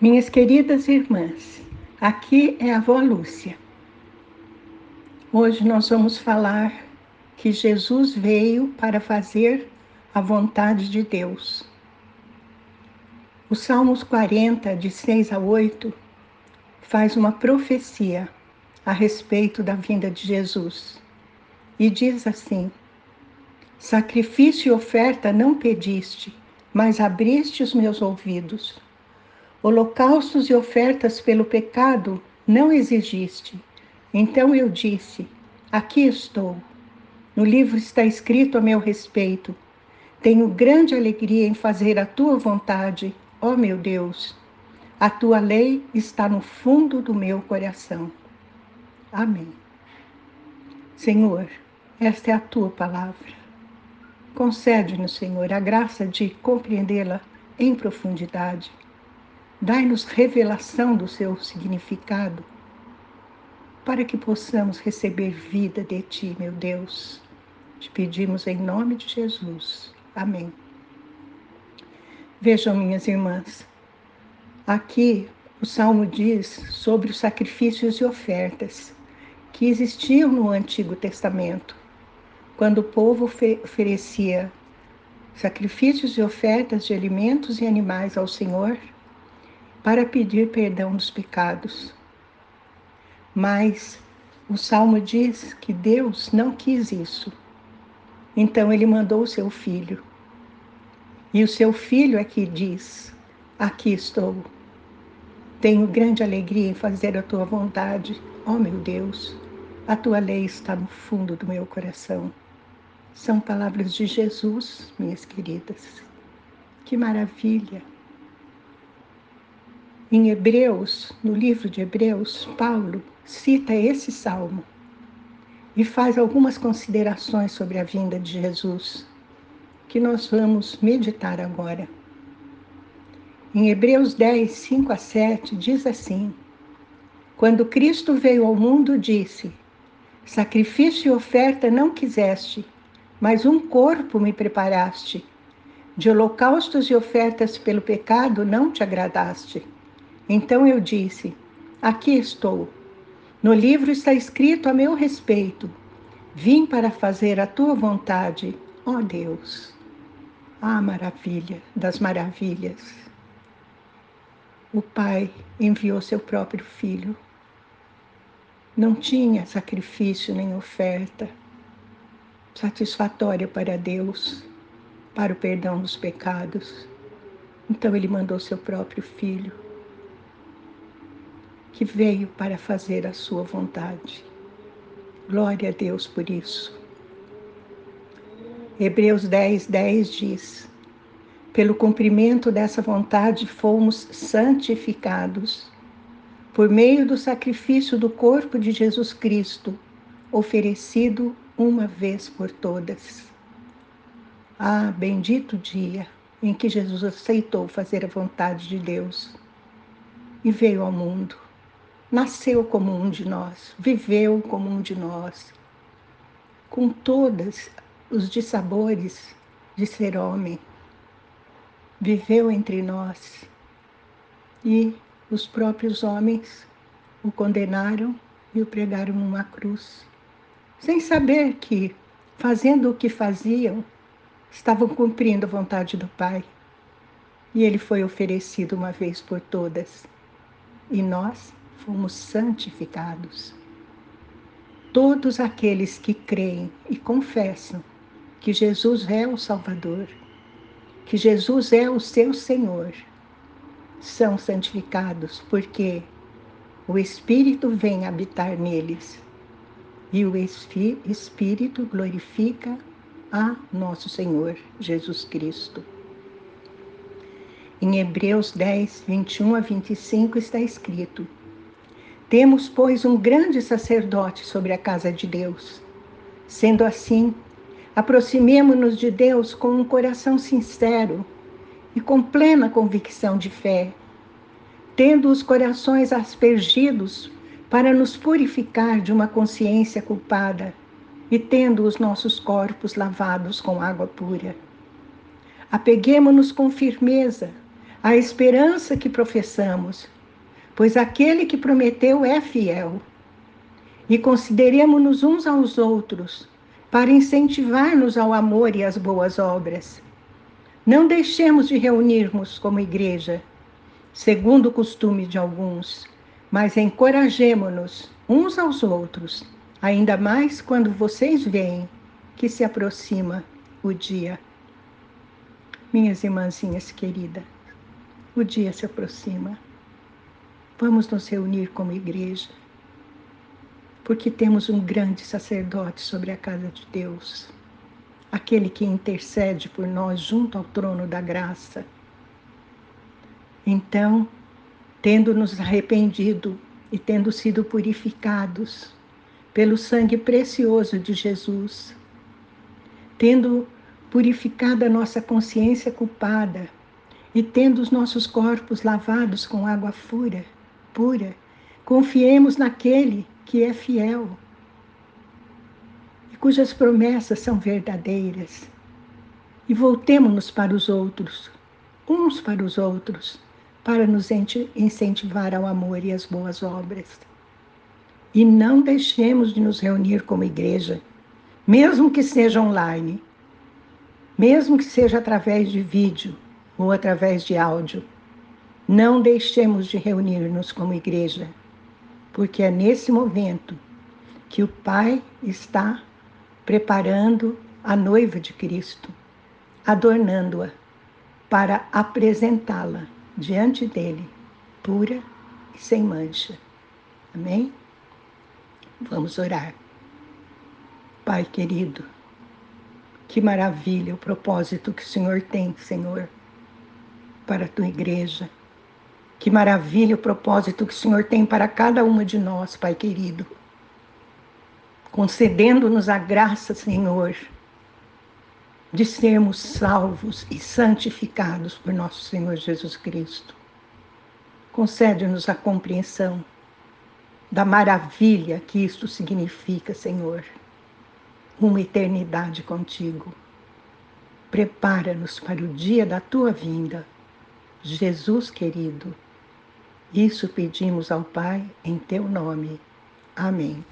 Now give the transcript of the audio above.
Minhas queridas irmãs, aqui é a avó Lúcia. Hoje nós vamos falar que Jesus veio para fazer a vontade de Deus. O Salmos 40, de 6 a 8, faz uma profecia a respeito da vinda de Jesus e diz assim: Sacrifício e oferta não pediste, mas abriste os meus ouvidos. Holocaustos e ofertas pelo pecado não exigiste. Então eu disse: Aqui estou. No livro está escrito a meu respeito. Tenho grande alegria em fazer a tua vontade, ó meu Deus. A tua lei está no fundo do meu coração. Amém. Senhor, esta é a tua palavra. Concede-nos, Senhor, a graça de compreendê-la em profundidade. Dai-nos revelação do seu significado, para que possamos receber vida de Ti, meu Deus. Te pedimos em nome de Jesus. Amém. Vejam, minhas irmãs, aqui o Salmo diz sobre os sacrifícios e ofertas que existiam no Antigo Testamento quando o povo oferecia sacrifícios e ofertas de alimentos e animais ao Senhor para pedir perdão dos pecados. Mas o salmo diz que Deus não quis isso. Então ele mandou o seu filho. E o seu filho é que diz: Aqui estou. Tenho grande alegria em fazer a tua vontade, ó meu Deus. A tua lei está no fundo do meu coração. São palavras de Jesus, minhas queridas. Que maravilha! Em Hebreus, no livro de Hebreus, Paulo cita esse salmo e faz algumas considerações sobre a vinda de Jesus, que nós vamos meditar agora. Em Hebreus 10, 5 a 7, diz assim: Quando Cristo veio ao mundo, disse: Sacrifício e oferta não quiseste, mas um corpo me preparaste. De holocaustos e ofertas pelo pecado não te agradaste. Então eu disse: Aqui estou. No livro está escrito a meu respeito: Vim para fazer a tua vontade, ó Deus. Ah, maravilha das maravilhas. O Pai enviou seu próprio filho. Não tinha sacrifício nem oferta satisfatória para Deus, para o perdão dos pecados. Então ele mandou seu próprio filho, que veio para fazer a sua vontade. Glória a Deus por isso. Hebreus 10, 10 diz: Pelo cumprimento dessa vontade fomos santificados, por meio do sacrifício do corpo de Jesus Cristo, oferecido uma vez por todas. Ah, bendito dia em que Jesus aceitou fazer a vontade de Deus e veio ao mundo. Nasceu como um de nós, viveu como um de nós, com todos os dissabores de ser homem. Viveu entre nós e os próprios homens o condenaram e o pregaram numa cruz sem saber que, fazendo o que faziam, estavam cumprindo a vontade do Pai. E ele foi oferecido uma vez por todas. E nós fomos santificados. Todos aqueles que creem e confessam que Jesus é o Salvador, que Jesus é o seu Senhor, são santificados porque o Espírito vem habitar neles e o Espírito glorifica a nosso Senhor Jesus Cristo. Em Hebreus 10, 21 a 25 está escrito: Temos, pois, um grande sacerdote sobre a casa de Deus. Sendo assim, aproximemo-nos de Deus com um coração sincero e com plena convicção de fé, tendo os corações aspergidos para nos purificar de uma consciência culpada e tendo os nossos corpos lavados com água pura. Apeguemo-nos com firmeza a esperança que professamos, pois aquele que prometeu é fiel. E consideremos-nos uns aos outros para incentivar-nos ao amor e às boas obras. Não deixemos de reunirmos como igreja, segundo o costume de alguns, mas encorajemo-nos uns aos outros, ainda mais quando vocês veem que se aproxima o dia. Minhas irmãzinhas queridas, o dia se aproxima. Vamos nos reunir como igreja, porque temos um grande sacerdote sobre a casa de Deus, aquele que intercede por nós junto ao trono da graça. Então, tendo nos arrependido e tendo sido purificados pelo sangue precioso de Jesus, tendo purificado a nossa consciência culpada e tendo os nossos corpos lavados com água pura, pura, confiemos naquele que é fiel e cujas promessas são verdadeiras. E voltemos-nos para os outros, uns para os outros, para nos incentivar ao amor e às boas obras. E não deixemos de nos reunir como igreja, mesmo que seja online, mesmo que seja através de vídeo ou através de áudio. Não deixemos de reunir-nos como igreja, porque é nesse momento que o Pai está preparando a noiva de Cristo, adornando-a para apresentá-la diante dele, pura e sem mancha. Amém? Vamos orar. Pai querido, que maravilha o propósito que o Senhor tem, Senhor, para a tua igreja. Que maravilha o propósito que o Senhor tem para cada uma de nós, Pai querido. Concedendo-nos a graça, Senhor, de sermos salvos e santificados por nosso Senhor Jesus Cristo. Concede-nos a compreensão da maravilha que isto significa, Senhor uma eternidade contigo. Prepara-nos para o dia da tua vinda. Jesus querido, isso pedimos ao Pai em teu nome. Amém.